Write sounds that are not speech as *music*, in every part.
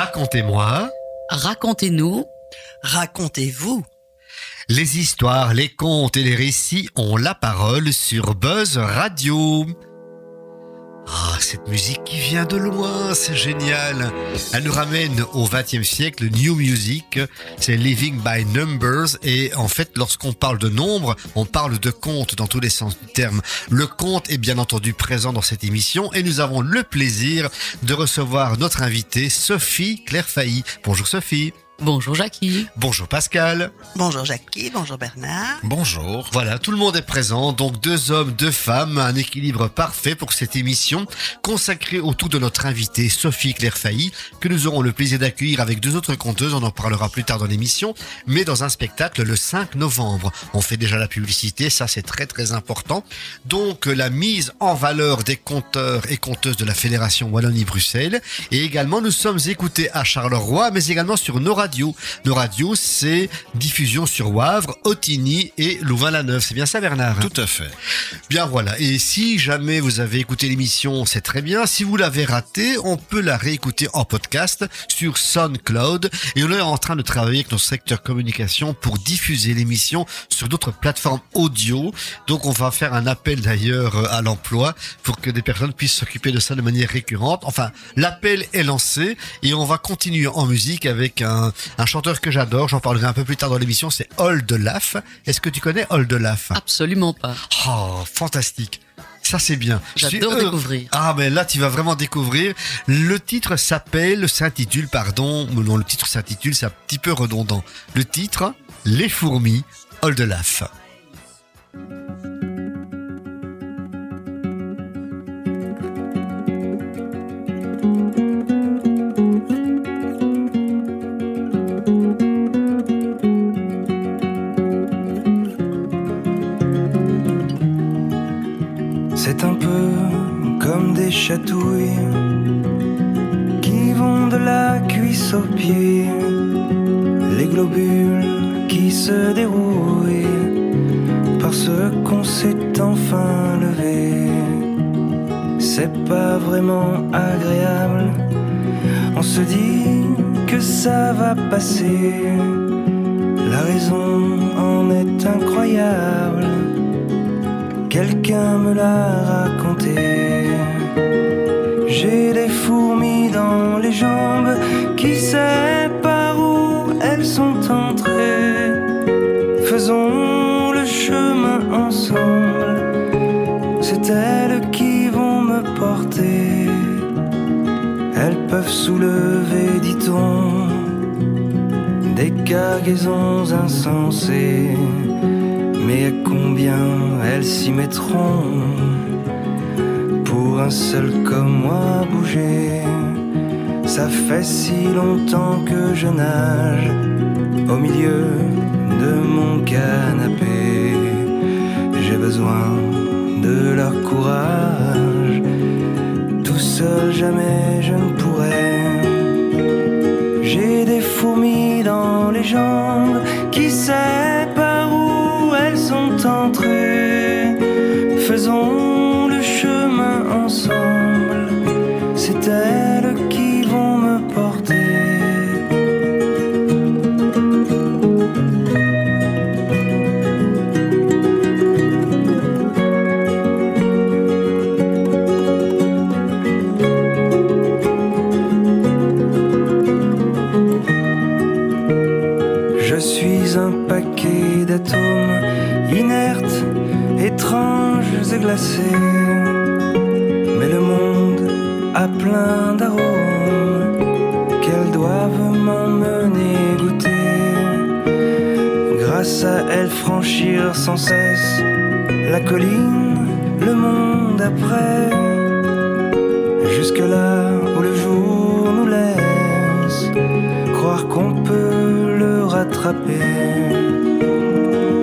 Racontez-moi. Racontez-nous. Racontez-vous. Les histoires, les contes et les récits ont la parole sur Buzz Radio. Ah, cette musique qui vient de loin, c'est génial. Elle nous ramène au XXe siècle, New Music, c'est Living by Numbers. Et en fait, lorsqu'on parle de nombres, on parle de compte dans tous les sens du terme. Le compte est bien entendu présent dans cette émission et nous avons le plaisir de recevoir notre invitée Sophie Claire Failly. Bonjour Sophie. Bonjour Jackie. Bonjour Pascal. Bonjour Jackie, bonjour Bernard. Bonjour. Voilà, tout le monde est présent, donc deux hommes, deux femmes, un équilibre parfait pour cette émission consacrée autour de notre invitée Sophie Claire Failly, que nous aurons le plaisir d'accueillir avec deux autres conteuses, on en parlera plus tard dans l'émission, mais dans un spectacle le 5 novembre. On fait déjà la publicité, ça c'est très très important. Donc la mise en valeur des conteurs et conteuses de la Fédération Wallonie-Bruxelles, et également nous sommes écoutés à Charleroi, mais également sur nos radios. Nos radios, c'est diffusion sur Wavre, Otigny et Louvain-la-Neuve. C'est bien ça, Bernard Tout à fait. Bien voilà. Et si jamais vous avez écouté l'émission, c'est très bien. Si vous l'avez raté, on peut la réécouter en podcast sur SoundCloud. Et on est en train de travailler avec notre secteur communication pour diffuser l'émission sur d'autres plateformes audio. Donc on va faire un appel d'ailleurs à l'emploi pour que des personnes puissent s'occuper de ça de manière récurrente. Enfin, l'appel est lancé et on va continuer en musique avec un, un chanteur que j'adore. J'en parlerai un peu plus tard dans l'émission. C'est Old Laff. Est-ce que tu connais Old Laff Absolument pas. Oh, fantastique. Ça c'est bien. Je suis J'adore heureux. découvrir. Ah mais là tu vas vraiment découvrir. Le titre s'appelle, s'intitule, pardon, non le titre s'intitule, c'est un petit peu redondant. Le titre, Les fourmis, Old Laff. Qui vont de la cuisse aux pieds, les globules qui se dérouillent parce qu'on s'est enfin levé. C'est pas vraiment agréable, on se dit que ça va passer. La raison en est incroyable. Quelqu'un me l'a raconté. J'ai des fourmis dans les jambes, qui sait par où elles sont entrées. Faisons le chemin ensemble, c'est elles qui vont me porter. Elles peuvent soulever, dit-on, des cargaisons insensées. Mais combien elles s'y mettront? Un seul comme moi bouger Ça fait si longtemps que je nage au milieu de mon canapé. J'ai besoin de leur courage. Tout seul, jamais je ne pourrais. J'ai des fourmis dans les jambes qui sait par où elles sont entrées. Faisons Mais le monde a plein d'arômes qu'elles doivent m'emmener goûter. Grâce à elles franchir sans cesse la colline, le monde après. Jusque là où le jour nous laisse croire qu'on peut le rattraper.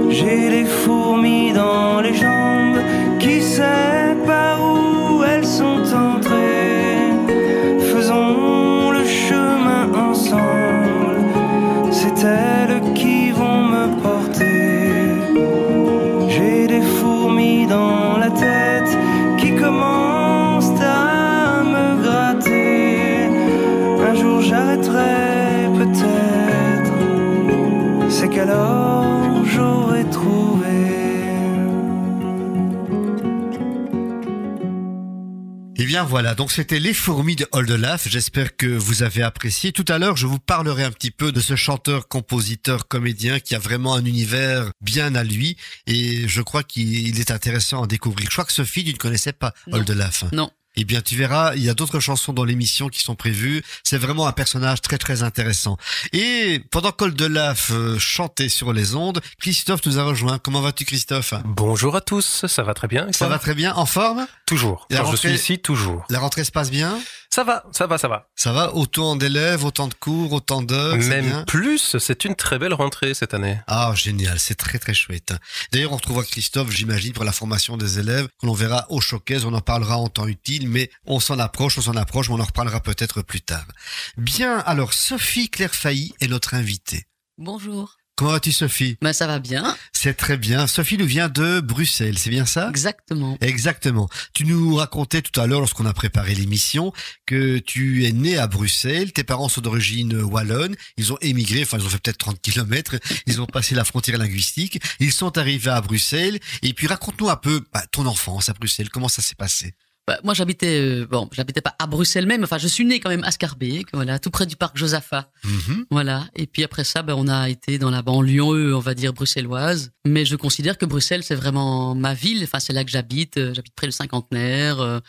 J'ai les fourmis dans les jambes, sait par où elles sont entrées. Faisons le chemin ensemble, c'est elles qui vont me porter. J'ai des fourmis dans la tête qui commencent à me gratter. Un jour j'arrêterai peut-être, c'est qu'alors j'aurais trouvé. Bien voilà, donc c'était Les Fourmis de Oldelaf. J'espère que vous avez apprécié. Tout à l'heure, je vous parlerai un petit peu de ce chanteur, compositeur, comédien qui a vraiment un univers bien à lui et je crois qu'il est intéressant à découvrir. Je crois que Sophie, tu ne connaissais pas. Oldelaf. Non. Eh bien, tu verras, il y a d'autres chansons dans l'émission qui sont prévues. C'est vraiment un personnage très très intéressant. Et pendant qu'Oldelaf euh, chantait sur les ondes, Christophe nous a rejoint. Comment vas-tu, Christophe? Bonjour à tous, ça va très bien Ça va très bien, en forme? Toujours. La Quand je rentrée- suis ici, toujours. La rentrée se passe bien? Ça va, ça va, ça va. Ça va Autant d'élèves, autant de cours, autant d'heures Même bien plus, c'est une très belle rentrée cette année. Ah, génial, c'est très très chouette. D'ailleurs, on retrouvera Christophe, j'imagine, pour la formation des élèves, que l'on verra au showcase, on en parlera en temps utile, mais on s'en approche, on s'en approche, mais on en reparlera peut-être plus tard. Bien, alors, Sophie Claire Failly est notre invitée. Bonjour. Comment vas-tu, Sophie? Ben, ça va bien. C'est très bien. Sophie nous vient de Bruxelles, c'est bien ça? Exactement. Exactement. Tu nous racontais tout à l'heure, lorsqu'on a préparé l'émission, que tu es né à Bruxelles, tes parents sont d'origine wallonne, ils ont émigré, enfin ils ont fait peut-être 30 kilomètres, ils ont passé la frontière linguistique, ils sont arrivés à Bruxelles, et puis raconte-nous un peu bah, ton enfance à Bruxelles, comment ça s'est passé? Ben, moi, j'habitais, euh, bon, j'habitais pas à Bruxelles même. Enfin, je suis né quand même à Scarbeck, voilà, tout près du parc Josaphat. Mhm. Voilà. Et puis après ça, ben, on a été dans la banlieue, on va dire bruxelloise. Mais je considère que Bruxelles, c'est vraiment ma ville. Enfin, c'est là que j'habite. Euh, J'habite près du cinquantenaire. Euh,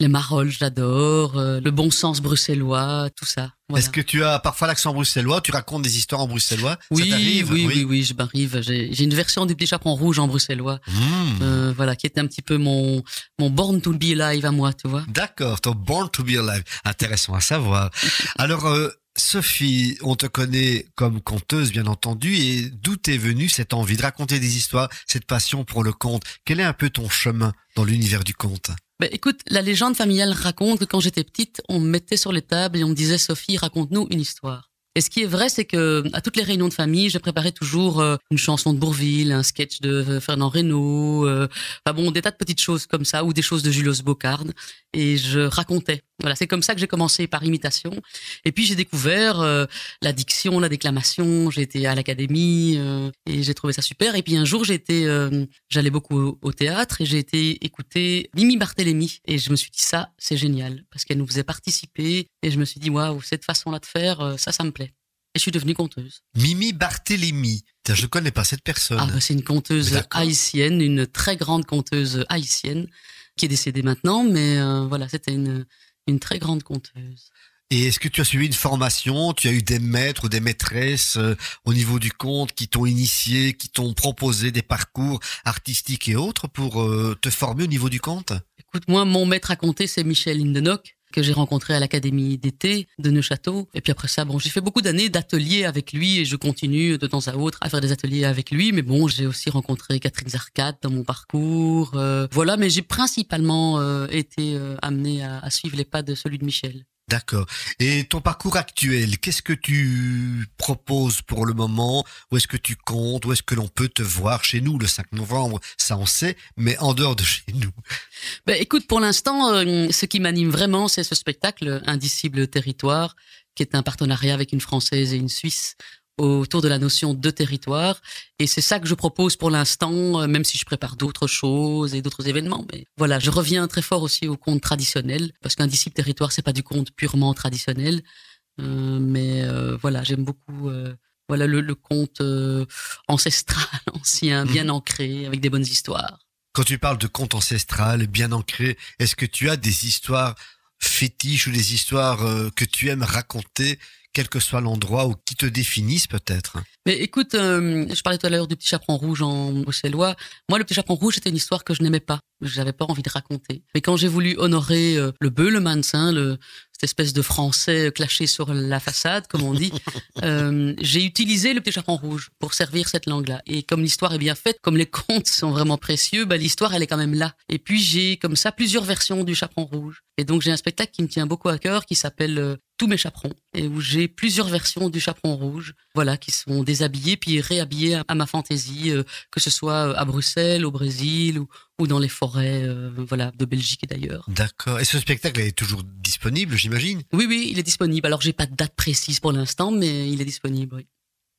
les Marolles, j'adore. Euh, le bon sens bruxellois, tout ça. Voilà. Est-ce que tu as parfois l'accent bruxellois, tu racontes des histoires en bruxellois? Ça oui, t'arrive? oui, oui, oui, je m'arrive. J'ai j'ai une version du petit chaperon rouge en bruxellois. Mmh. Euh, voilà, qui était un petit peu mon, mon born to be alive à moi, tu vois. D'accord, ton Born to be Alive. Intéressant à savoir. Alors, euh, Sophie, on te connaît comme conteuse, bien entendu, et d'où est venue cette envie de raconter des histoires, cette passion pour le conte? Quel est un peu ton chemin dans l'univers du conte? Ben, écoute, la légende familiale raconte que quand j'étais petite, on me mettait sur les tables et on me disait Sophie, raconte-nous une histoire. Et ce qui est vrai, c'est que à toutes les réunions de famille, je préparais toujours euh, une chanson de Bourville, un sketch de euh, Fernand Reynaud, euh, enfin bon, des tas de petites choses comme ça, ou des choses de Julius Bocarde, et je racontais. Voilà, c'est comme ça que j'ai commencé par imitation. Et puis j'ai découvert euh, la diction, la déclamation. J'ai été à l'académie euh, et j'ai trouvé ça super. Et puis un jour, j'étais, euh, j'allais beaucoup au, au théâtre et j'ai été écouter Mimi Barthélemy. Et je me suis dit ça, c'est génial parce qu'elle nous faisait participer. Et je me suis dit waouh, cette façon-là de faire, euh, ça, ça me plaît. Et je suis devenue conteuse. Mimi Barthélemy. Tiens, Je connais pas cette personne. Ah, bah, c'est une conteuse haïtienne, une très grande conteuse haïtienne qui est décédée maintenant, mais euh, voilà, c'était une, une très grande conteuse. Et est-ce que tu as suivi une formation? Tu as eu des maîtres ou des maîtresses euh, au niveau du conte qui t'ont initié, qui t'ont proposé des parcours artistiques et autres pour euh, te former au niveau du conte? Écoute, moi, mon maître à compter, c'est Michel Indenock, que j'ai rencontré à l'Académie d'été de Neuchâteau. Et puis après ça, bon, j'ai fait beaucoup d'années d'ateliers avec lui et je continue de temps à autre à faire des ateliers avec lui. Mais bon, j'ai aussi rencontré Catherine Zarcat dans mon parcours. euh, voilà, mais j'ai principalement euh, été euh, amenée à, à suivre les pas de celui de Michel. D'accord. Et ton parcours actuel, qu'est-ce que tu proposes pour le moment? Où est-ce que tu comptes? Où est-ce que l'on peut te voir chez nous? Le 5 novembre Ça on sait, mais en dehors de chez nous. Ben, écoute, pour l'instant, euh, ce qui m'anime vraiment, c'est ce spectacle Indicible Territoire, qui est un partenariat avec une Française et une Suisse autour de la notion de territoire. Et c'est ça que je propose pour l'instant, euh, même si je prépare d'autres choses et d'autres événements. Mais voilà, je reviens très fort aussi au conte traditionnel, parce qu'Indicible Territoire, c'est pas du conte purement traditionnel. Euh, mais euh, voilà, j'aime beaucoup euh, voilà le, le conte ancestral, *laughs* ancien, bien ancré, avec des bonnes histoires. Quand tu parles de conte ancestral bien ancré, est-ce que tu as des histoires fétiches ou des histoires que tu aimes raconter, quel que soit l'endroit ou qui te définissent peut-être Mais écoute, euh, je parlais tout à l'heure du petit chaperon rouge en bruxellois. Moi, le petit chaperon rouge, c'était une histoire que je n'aimais pas. J'avais pas envie de raconter. Mais quand j'ai voulu honorer euh, le Beulemans, hein, le, cette espèce de français clashé sur la façade, comme on dit, *laughs* euh, j'ai utilisé le petit chaperon rouge pour servir cette langue-là. Et comme l'histoire est bien faite, comme les *laughs* contes sont vraiment précieux, bah, l'histoire, elle est quand même là. Et puis, j'ai comme ça plusieurs versions du chaperon rouge. Et donc, j'ai un spectacle qui me tient beaucoup à cœur, qui s'appelle euh, tous mes chaperons et où j'ai plusieurs versions du chaperon rouge, voilà, qui sont déshabillés puis réhabillés à ma fantaisie, euh, que ce soit à Bruxelles, au Brésil ou, ou dans les forêts, euh, voilà, de Belgique et d'ailleurs. D'accord. Et ce spectacle est toujours disponible, j'imagine? Oui, oui, il est disponible. Alors j'ai pas de date précise pour l'instant, mais il est disponible. Oui.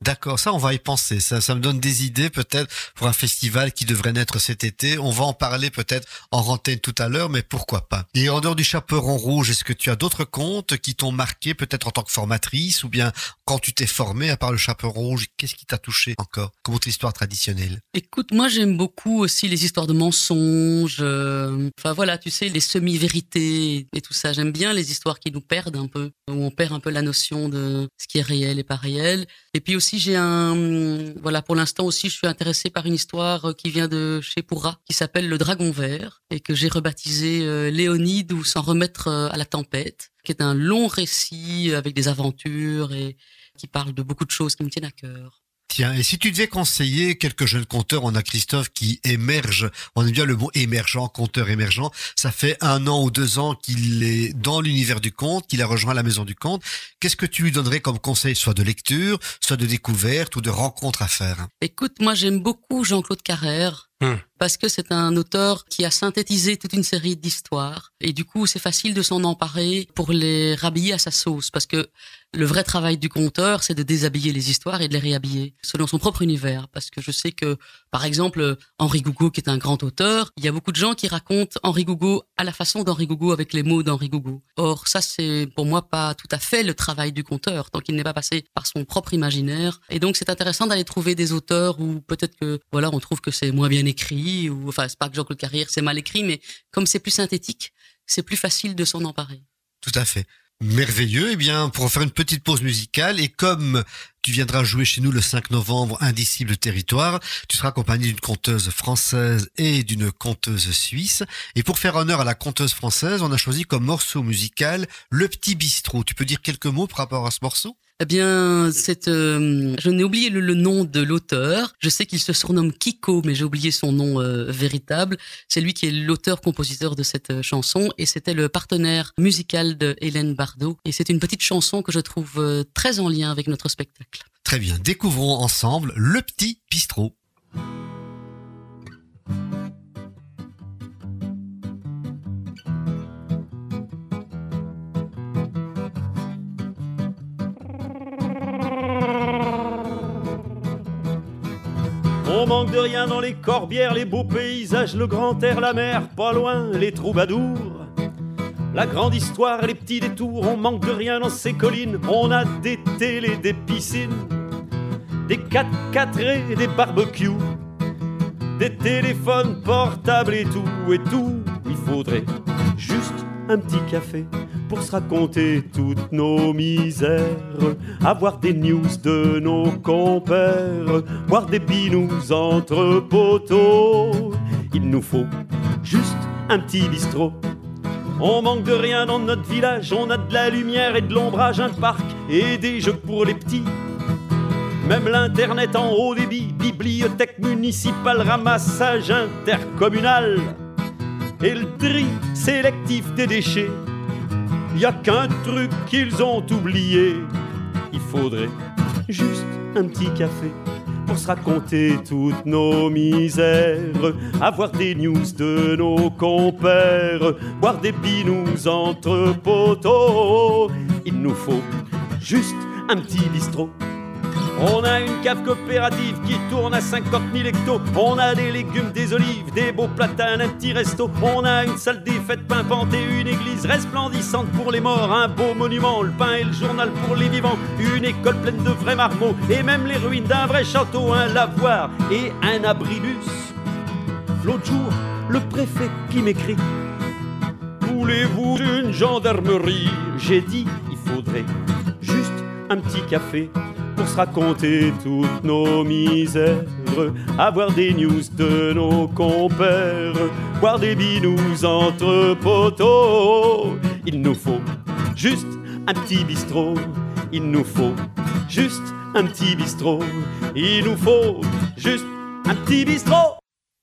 D'accord, ça on va y penser. Ça, ça me donne des idées peut-être pour un festival qui devrait naître cet été. On va en parler peut-être en rentaine tout à l'heure, mais pourquoi pas. Et en dehors du chaperon rouge, est-ce que tu as d'autres contes qui t'ont marqué peut-être en tant que formatrice ou bien quand tu t'es formée à part le chaperon rouge, qu'est-ce qui t'a touché encore comme autre histoire traditionnelle? Écoute, moi j'aime beaucoup aussi les histoires de mensonges. euh, Enfin voilà, tu sais, les semi-vérités et tout ça. J'aime bien les histoires qui nous perdent un peu, où on perd un peu la notion de ce qui est réel et pas réel. Et puis aussi j'ai un, voilà, pour l'instant aussi je suis intéressée par une histoire qui vient de chez Pourra, qui s'appelle Le Dragon Vert et que j'ai rebaptisé euh, Léonide ou s'en remettre euh, à la tempête, qui est un long récit avec des aventures et qui parle de beaucoup de choses qui me tiennent à cœur. Tiens, et si tu devais conseiller quelques jeunes conteurs, on a Christophe qui émerge, on aime bien le mot émergent, conteur émergent, ça fait un an ou deux ans qu'il est dans l'univers du conte, qu'il a rejoint la maison du conte, qu'est-ce que tu lui donnerais comme conseil, soit de lecture, soit de découverte ou de rencontre à faire? Écoute, moi j'aime beaucoup Jean-Claude Carrère. Hmm. Parce que c'est un auteur qui a synthétisé toute une série d'histoires. Et du coup, c'est facile de s'en emparer pour les rhabiller à sa sauce. Parce que le vrai travail du conteur, c'est de déshabiller les histoires et de les réhabiller selon son propre univers. Parce que je sais que, par exemple, Henri Gougo, qui est un grand auteur, il y a beaucoup de gens qui racontent Henri Gougo à la façon d'Henri Gougo avec les mots d'Henri Gougo. Or, ça, c'est pour moi pas tout à fait le travail du conteur, tant qu'il n'est pas passé par son propre imaginaire. Et donc, c'est intéressant d'aller trouver des auteurs où peut-être que, voilà, on trouve que c'est moins bien écrit, ou enfin, c'est pas que Jean-Claude Carrière c'est mal écrit, mais comme c'est plus synthétique, c'est plus facile de s'en emparer. Tout à fait. Merveilleux. Eh bien, pour faire une petite pause musicale, et comme tu viendras jouer chez nous le 5 novembre, Indicible Territoire, tu seras accompagné d'une conteuse française et d'une conteuse suisse. Et pour faire honneur à la conteuse française, on a choisi comme morceau musical Le Petit Bistrot. Tu peux dire quelques mots par rapport à ce morceau? Eh bien, c'est, euh, je n'ai oublié le, le nom de l'auteur. Je sais qu'il se surnomme Kiko, mais j'ai oublié son nom euh, véritable. C'est lui qui est l'auteur-compositeur de cette euh, chanson et c'était le partenaire musical de Hélène Bardot. Et c'est une petite chanson que je trouve euh, très en lien avec notre spectacle. Très bien. Découvrons ensemble Le Petit Bistrot. Manque de rien dans les corbières, les beaux paysages, le grand air, la mer, pas loin, les troubadours. La grande histoire, les petits détours, on manque de rien dans ces collines. On a des télés, des piscines, des 4 4 et des barbecues, des téléphones portables et tout, et tout. Il faudrait juste un petit café pour se raconter toutes nos misères, avoir des news de nos compères, boire des binous entre poteaux. Il nous faut juste un petit bistrot. On manque de rien dans notre village, on a de la lumière et de l'ombrage, un parc et des jeux pour les petits. Même l'internet en haut débit, bibliothèque municipale, ramassage intercommunal et le tri sélectif des déchets. Y a qu'un truc qu'ils ont oublié. Il faudrait juste un petit café pour se raconter toutes nos misères, avoir des news de nos compères, boire des binous entre poteaux. Il nous faut juste un petit bistrot. On a une cave coopérative qui tourne à 50 000 hectos. On a des légumes, des olives, des beaux platanes, un petit resto. On a une salle des fêtes pimpante et une église resplendissante pour les morts. Un beau monument, le pain et le journal pour les vivants. Une école pleine de vrais marmots et même les ruines d'un vrai château. Un lavoir et un abribus. L'autre jour, le préfet qui m'écrit Voulez-vous une gendarmerie? J'ai dit, il faudrait juste un petit café pour se raconter toutes nos misères, avoir des news de nos compères, boire des binous entre poteaux. Il nous faut juste un petit bistrot, il nous faut juste un petit bistrot, il nous faut juste un petit bistrot.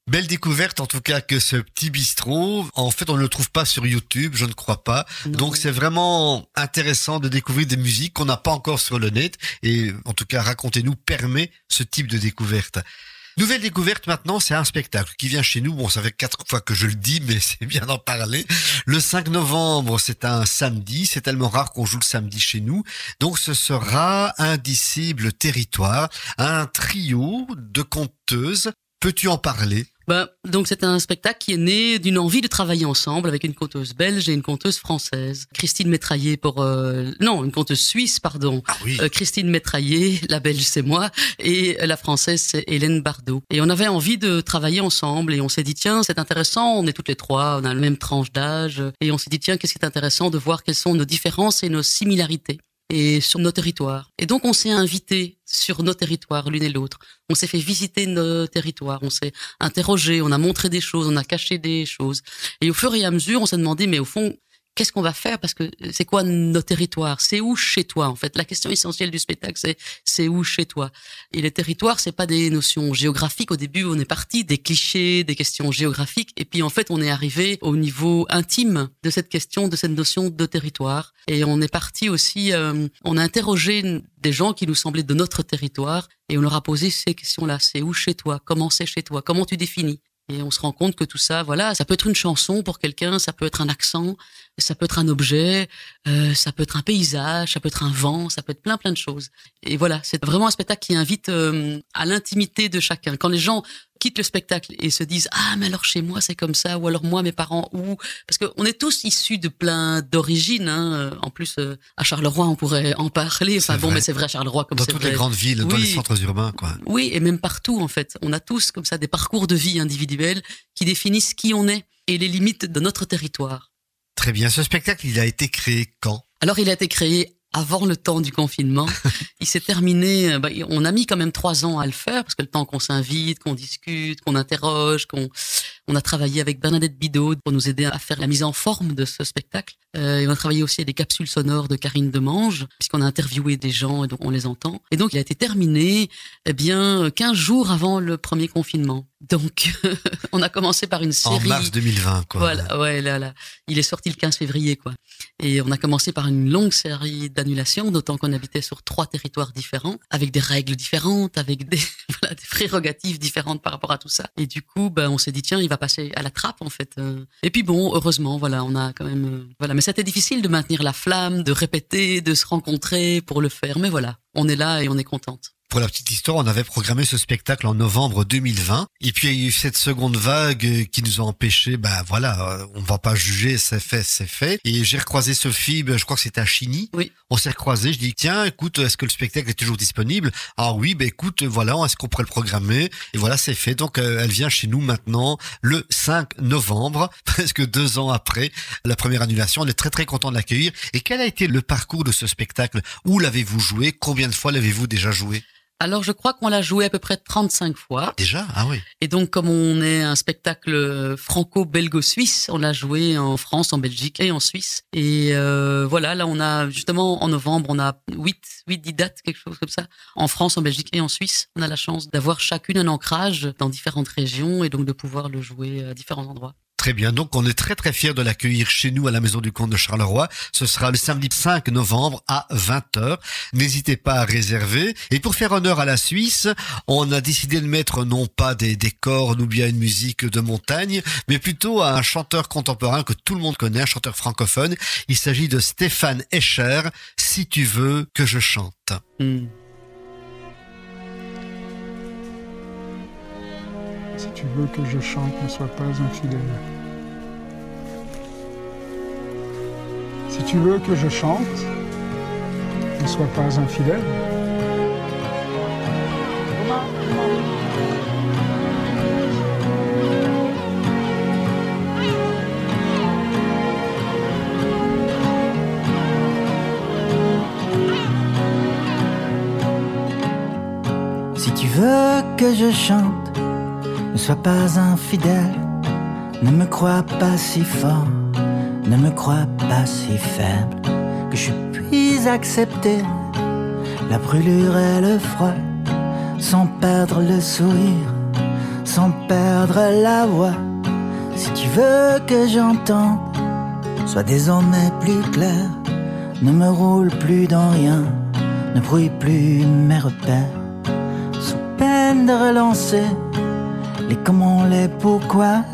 Belle découverte en tout cas que ce petit bistrot. En fait, on ne le trouve pas sur YouTube, je ne crois pas. Non. Donc c'est vraiment intéressant de découvrir des musiques qu'on n'a pas encore sur le net. Et en tout cas, racontez-nous permet ce type de découverte. Nouvelle découverte maintenant, c'est un spectacle qui vient chez nous. Bon, ça fait quatre fois que je le dis, mais *laughs* c'est bien d'en parler. Le 5 novembre, c'est un samedi. C'est tellement rare qu'on joue le samedi chez nous. Donc ce sera Indicible Territoire, un trio de conteuses. Peux-tu en parler? Ben, donc c'est un spectacle qui est né d'une envie de travailler ensemble avec une conteuse belge et une conteuse française. Christine Métraillé pour... euh, non, une conteuse suisse, pardon. Ah oui. Euh, Christine Métraillé, la belge c'est moi, et la française c'est Hélène Bardot. Et on avait envie de travailler ensemble et on s'est dit tiens c'est intéressant, on est toutes les trois, on a la même tranche d'âge et on s'est dit tiens qu'est-ce qui est intéressant de voir quelles sont nos différences et nos similarités et sur nos territoires. Et donc on s'est invité sur nos territoires l'une et l'autre. On s'est fait visiter nos territoires, on s'est interrogé, on a montré des choses, on a caché des choses. Et au fur et à mesure, on s'est demandé mais au fond qu'est-ce qu'on va faire? Parce que c'est quoi nos territoires? C'est où chez toi en fait? La question essentielle du spectacle c'est c'est où chez toi? Et les territoires c'est pas des notions géographiques. Au début on est parti des clichés, des questions géographiques. Et puis en fait on est arrivé au niveau intime de cette question de cette notion de territoire. Et on est parti aussi euh, on a interrogé des gens qui nous semblaient de notre territoire. Et on leur a posé ces questions-là. C'est où chez toi? Comment c'est chez toi? Comment tu définis? Et on se rend compte que tout ça, voilà, ça peut être une chanson pour quelqu'un, ça peut être un accent, ça peut être un objet, euh, ça peut être un paysage, ça peut être un vent, ça peut être plein plein de choses. Et voilà, c'est vraiment un spectacle qui invite euh, à l'intimité de chacun. Quand les gens quittent le spectacle et se disent ah mais alors chez moi c'est comme ça ou alors moi mes parents ou parce qu'on est tous issus de plein d'origines. Hein. En plus euh, à Charleroi on pourrait en parler. Enfin bon vrai. mais c'est vrai à Charleroi comme Dans toutes vrai. les grandes villes, dans les centres urbains, quoi. Oui, et même partout en fait. On a tous comme ça des parcours de vie individuels qui définissent qui on est et les limites de notre territoire. Très bien. Ce spectacle, il a été créé quand? Alors il a été créé avant le temps du confinement. *laughs* il s'est terminé. euh, bah, on a mis quand même trois ans à le faire parce que le temps qu'on s'invite, qu'on discute, qu'on interroge, qu'on on a travaillé avec Bernadette Bidot pour nous aider à faire la mise en forme de ce spectacle. Euh, et on a travaillé aussi avec des capsules sonores de Karine Demange, puisqu'on a interviewé des gens et donc on les entend. Et donc il a été terminé, eh bien, 15 jours avant le premier confinement. Donc *laughs* on a commencé par une En série. mars 2020, quoi. Voilà, ouais, là, là. Il est sorti le 15 février, quoi. Et on a commencé par une longue série d'annulations, d'autant qu'on habitait sur trois territoires différents, avec des règles différentes, avec des, *laughs* voilà, des prérogatives différentes par rapport à tout ça. Et du coup, ben, on s'est dit, tiens, il va passer à la trappe, en fait. Euh, Et puis bon, heureusement, voilà, on a quand même, euh, voilà. Mais c'était difficile de maintenir la flamme, de répéter, de se rencontrer pour le faire. Mais voilà, on est là et on est contente. Pour la petite histoire, on avait programmé ce spectacle en novembre 2020. Et puis, il y a eu cette seconde vague euh, qui nous a empêché, bah voilà, euh, on va pas juger, c'est fait, c'est fait. Et j'ai recroisé Sophie, ben, je crois que c'était à Chigny. Oui. On s'est recroisés, je dis, tiens, écoute, est-ce que le spectacle est toujours disponible? Ah oui, ben écoute, voilà, est-ce qu'on pourrait le programmer? Et voilà, c'est fait. Donc, euh, elle vient chez nous maintenant le 5 novembre, *laughs* presque deux ans après la première annulation. On est très très content de l'accueillir. Et quel a été le parcours de ce spectacle? Où l'avez-vous joué? Combien de fois l'avez-vous déjà joué? Alors, je crois qu'on l'a joué à peu près 35 fois. Déjà? Ah oui. Et donc, comme on est un spectacle franco-belgo-suisse, on l'a joué en France, en Belgique et en Suisse. Et euh, voilà, là, on a justement en novembre, on a 8, 8, 10 dates, quelque chose comme ça, en France, en Belgique et en Suisse. On a la chance d'avoir chacune un ancrage dans différentes régions et donc de pouvoir le jouer à différents endroits. Très bien, donc on est très très fiers de l'accueillir chez nous à la Maison du Comte de Charleroi. Ce sera le samedi 5 novembre à 20h. N'hésitez pas à réserver. Et pour faire honneur à la Suisse, on a décidé de mettre non pas des décors ou bien une musique de montagne, mais plutôt un chanteur contemporain que tout le monde connaît, un chanteur francophone. Il s'agit de Stéphane Escher, Si tu veux que je chante. Hmm. Si tu veux que je chante, ne sois pas infidèle. Si tu veux que je chante, ne sois pas infidèle. Si tu veux que je chante, ne sois pas infidèle, ne me crois pas si fort, ne me crois pas si faible, que je puisse accepter la brûlure et le froid, sans perdre le sourire, sans perdre la voix. Si tu veux que j'entende, sois désormais plus clair. Ne me roule plus dans rien, ne brouille plus mes repères. Sous peine de relancer les comment, les pourquoi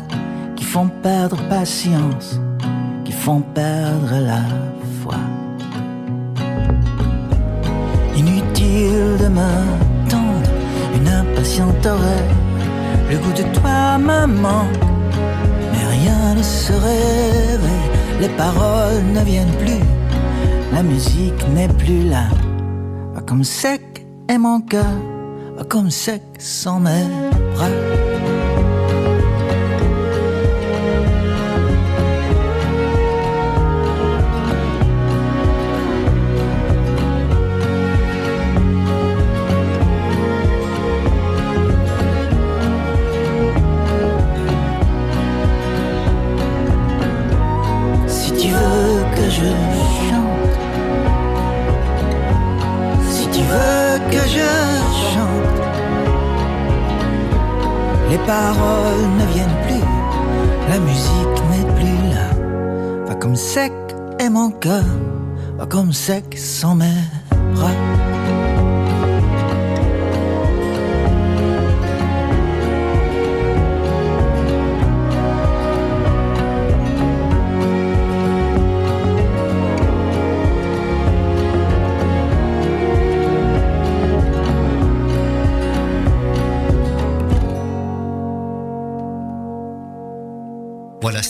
qui font perdre patience, qui font perdre la foi? Inutile de m'attendre, une impatiente oreille, le goût de toi me manque, mais rien ne se réveille, les paroles ne viennent plus, la musique n'est plus là, va comme sec est mon cœur, comme sec sans mes bras. Est mon cœur, va comme sec sans mes bras.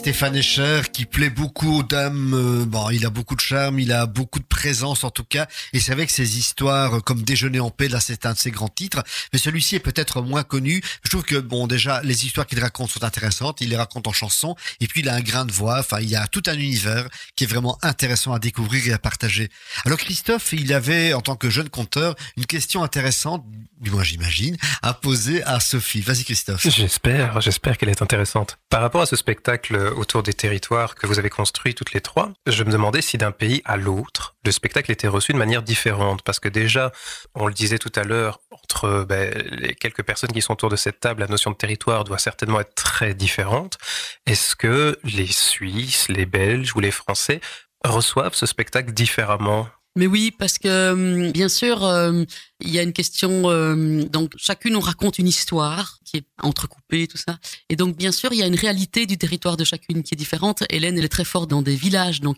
Stéphane Escher qui plaît beaucoup aux dames. euh, bon, il a beaucoup de charme, il a beaucoup de présence en tout cas. Et c'est avec ses histoires euh, comme Déjeuner en paix, là c'est un de ses grands titres. Mais celui-ci est peut-être moins connu. Je trouve que bon, déjà les histoires qu'il raconte sont intéressantes. Il les raconte en chanson. Et puis il a un grain de voix. Enfin, il y a tout un univers qui est vraiment intéressant à découvrir et à partager. Alors Christophe, il avait en tant que jeune conteur une question intéressante, du moins j'imagine, à poser à Sophie. Vas-y Christophe. J'espère, j'espère qu'elle est intéressante. Par rapport à ce spectacle autour des territoires que vous avez construit toutes les trois, je me demandais si d'un pays à l'autre, spectacle était reçu de manière différente. Parce que déjà, on le disait tout à l'heure, entre ben, les quelques personnes qui sont autour de cette table, la notion de territoire doit certainement être très différente. Est-ce que les Suisses, les Belges ou les Français reçoivent ce spectacle différemment? Mais oui, parce que hum, bien sûr, euh, il y a une question. euh, donc chacune on raconte une histoire qui est entrecoupée, tout ça. Et donc bien sûr, il y a une réalité du territoire de chacune qui est différente. Hélène, elle est très forte dans des villages. Donc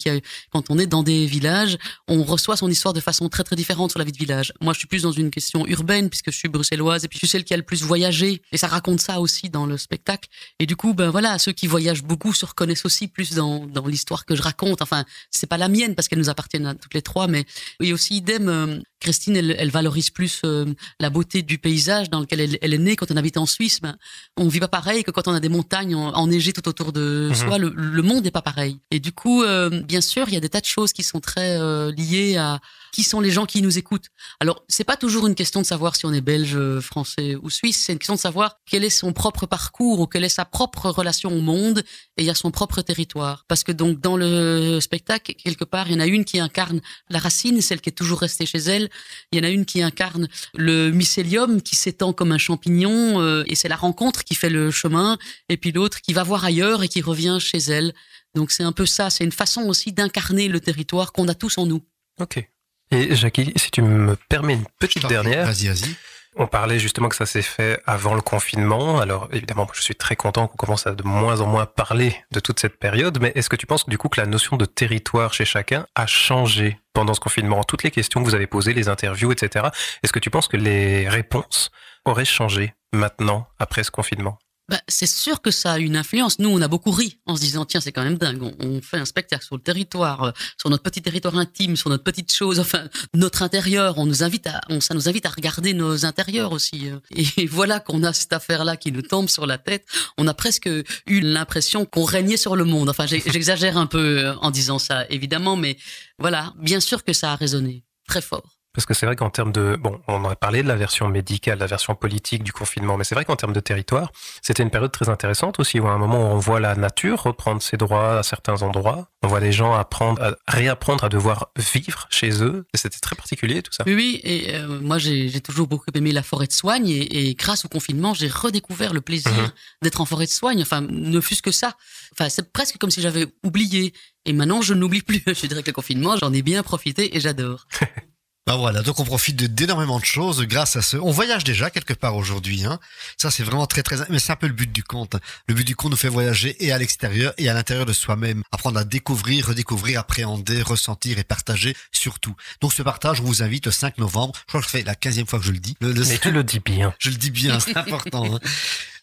quand on est dans des villages, on reçoit son histoire de façon très très différente sur la vie de village. Moi, je suis plus dans une question urbaine puisque je suis bruxelloise et puis je suis celle qui a le plus voyagé. Et ça raconte ça aussi dans le spectacle. Et du coup, ben voilà, ceux qui voyagent beaucoup se reconnaissent aussi plus dans, dans l'histoire que je raconte. Enfin, c'est pas la mienne parce qu'elles nous appartiennent à toutes les trois, mais et aussi idem. euh, Christine, elle, valorise plus euh, la beauté du paysage dans lequel elle, elle est née. Quand on habite en Suisse, ben, on vit pas pareil que quand on a des montagnes en- enneigées tout autour de Mhm. soi. Le, le monde n'est pas pareil. Et du coup, euh, bien sûr, il y a des tas de choses qui sont très euh, liées à qui sont les gens qui nous écoutent. Alors, c'est pas toujours une question de savoir si on est belge, français ou suisse. C'est une question de savoir quel est son propre parcours ou quelle est sa propre relation au monde et à son propre territoire. Parce que donc dans le spectacle, quelque part, il y en a une qui incarne la racine, celle qui est toujours restée chez elle. Il y en a une qui incarne le mycélium qui s'étend comme un champignon euh, et c'est la rencontre qui fait le chemin. Et puis l'autre qui va voir ailleurs et qui revient chez elle. Donc c'est un peu ça. C'est une façon aussi d'incarner le territoire qu'on a tous en nous. Ok. Et Jackie, si tu me permets une petite dernière, Vas-y, vas-y. On parlait justement que ça s'est fait avant le confinement. Alors évidemment, je suis très content qu'on commence à de moins en moins parler de toute cette période. Mais est-ce que tu penses du coup que la notion de territoire chez chacun a changé pendant ce confinement? Toutes les questions que vous avez posées, les interviews, etc. Est-ce que tu penses que les réponses auraient changé maintenant, après ce confinement Bah, c'est sûr que ça a une influence. Nous, on a beaucoup ri en se disant tiens, c'est quand même dingue. On, on fait un spectacle sur le territoire, euh, sur notre petit territoire intime, sur notre petite chose, enfin notre intérieur. On nous invite à, ça nous invite à regarder nos intérieurs aussi. euh. Et *laughs* voilà qu'on a cette affaire-là qui nous tombe sur la tête. On a presque eu l'impression qu'on régnait sur le monde. Enfin, j'exagère un peu euh, en disant ça, évidemment, mais voilà, bien sûr que ça a résonné très fort. Parce que c'est vrai qu'en termes de... Bon, on a parlé de la version médicale, de la version politique du confinement, mais c'est vrai qu'en termes de territoire, c'était une période très intéressante aussi, où à un moment où on voit la nature reprendre ses droits à certains endroits, on voit les gens apprendre, à réapprendre à devoir vivre chez eux, et c'était très particulier tout ça. Oui, oui, et euh, moi j'ai toujours beaucoup aimé la forêt de soigne, et, et grâce au confinement, j'ai redécouvert le plaisir Mhm. d'être en forêt de soigne, enfin, ne fût-ce que ça. Enfin, c'est presque comme si j'avais oublié, et maintenant je n'oublie plus. *laughs* Je dirais que le confinement, j'en ai bien profité, et j'adore. *laughs* Ben voilà, donc on profite de- d'énormément de choses grâce à ce. On voyage déjà quelque part aujourd'hui, hein. Ça c'est vraiment très très. Mais c'est un peu le but du conte. Le but du conte nous fait voyager et à l'extérieur et à l'intérieur de soi-même, apprendre à découvrir, redécouvrir, appréhender, ressentir et partager surtout. Donc ce partage, on vous invite le 5 novembre. Je crois que fait la 15e fois que je le dis. Le, le Mais tu le dis bien. je le dis bien, c'est important. hein.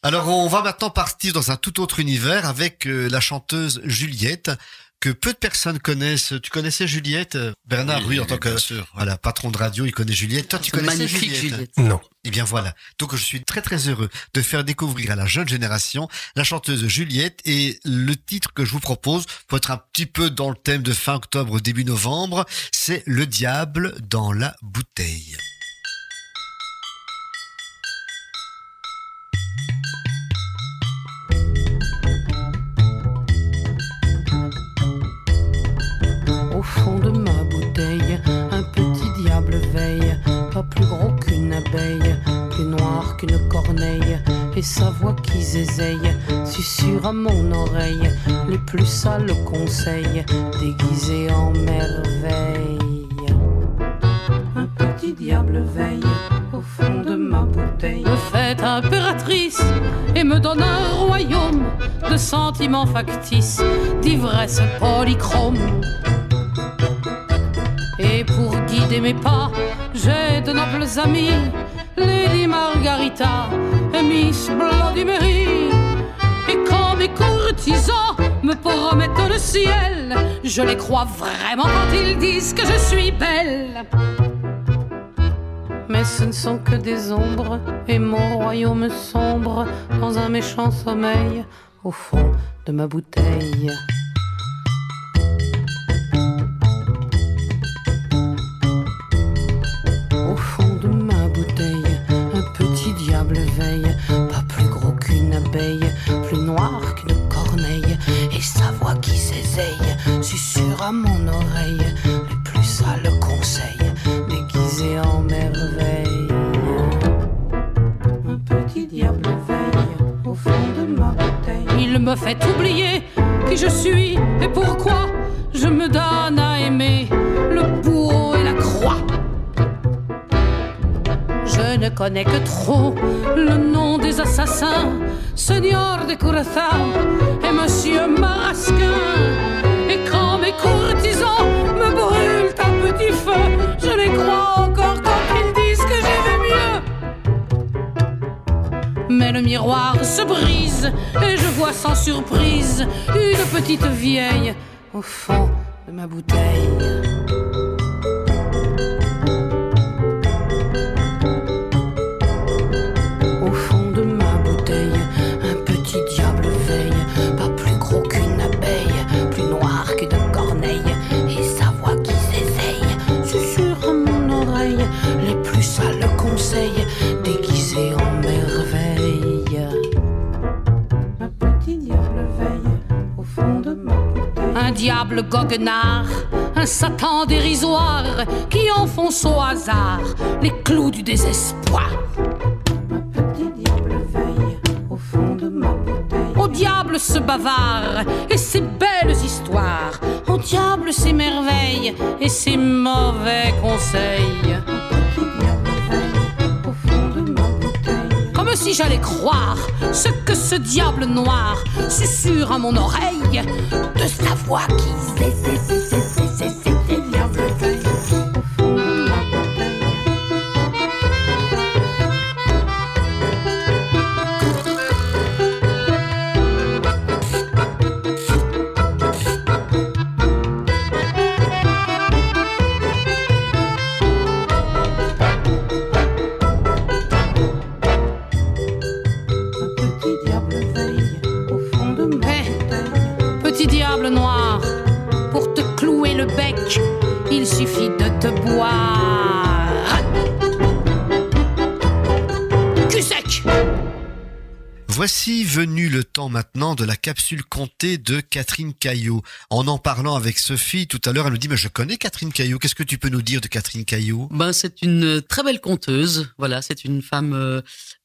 Alors on va maintenant partir dans un tout autre univers avec euh, la chanteuse Juliette que peu de personnes connaissent. Tu connaissais Juliette euh, Bernard, oui, en tant que voilà patron de radio, il connaît Juliette. Toi, tu connaissais magnifique, Juliette, Juliette. Non. Eh bien voilà. Donc je suis très très heureux de faire découvrir à la jeune génération la chanteuse Juliette et le titre que je vous propose pour être un petit peu dans le thème de fin octobre début novembre, c'est Le diable dans la bouteille. Et sa voix qui zézeille susurre à mon oreille les plus sales conseils, déguisés en merveille. Un petit diable veille au fond de ma bouteille. Me fait impératrice et me donne un royaume de sentiments factices, d'ivresse polychrome. Et pour guider mes pas, j'ai de nobles amis, Lady Margarita Miss Bloody Mary. Et quand mes courtisans me promettent le ciel, je les crois vraiment quand ils disent que je suis belle. Mais ce ne sont que des ombres, et mon royaume sombre dans un méchant sommeil au fond de ma bouteille. Mon oreille les plus sales conseils, déguisés en merveille. Un petit diable veille au fond de ma bouteille. Il me fait oublier qui je suis et pourquoi je me donne à aimer le bourreau et la croix. Je ne connais que trop le nom des assassins, Seigneur de Curaçao et Monsieur Marasquin. Et quand mes courtisans me brûlent à petit feu, je les crois encore quand ils disent que j'ai vu mieux. Mais le miroir se brise et je vois sans surprise une petite vieille au fond de ma bouteille. Un satan dérisoire qui enfonce au hasard les clous du désespoir. Au diable ce bavard et ses belles histoires. Au diable ses merveilles et ses mauvais conseils. Comme si j'allais croire ce que ce diable noir susurre à mon oreille de sa voix qui maintenant de la capsule comptée de Catherine Caillot. En en parlant avec Sophie tout à l'heure, elle nous dit mais je connais Catherine Caillot. Qu'est-ce que tu peux nous dire de Catherine Caillot? Ben c'est une très belle conteuse. Voilà, c'est une femme euh,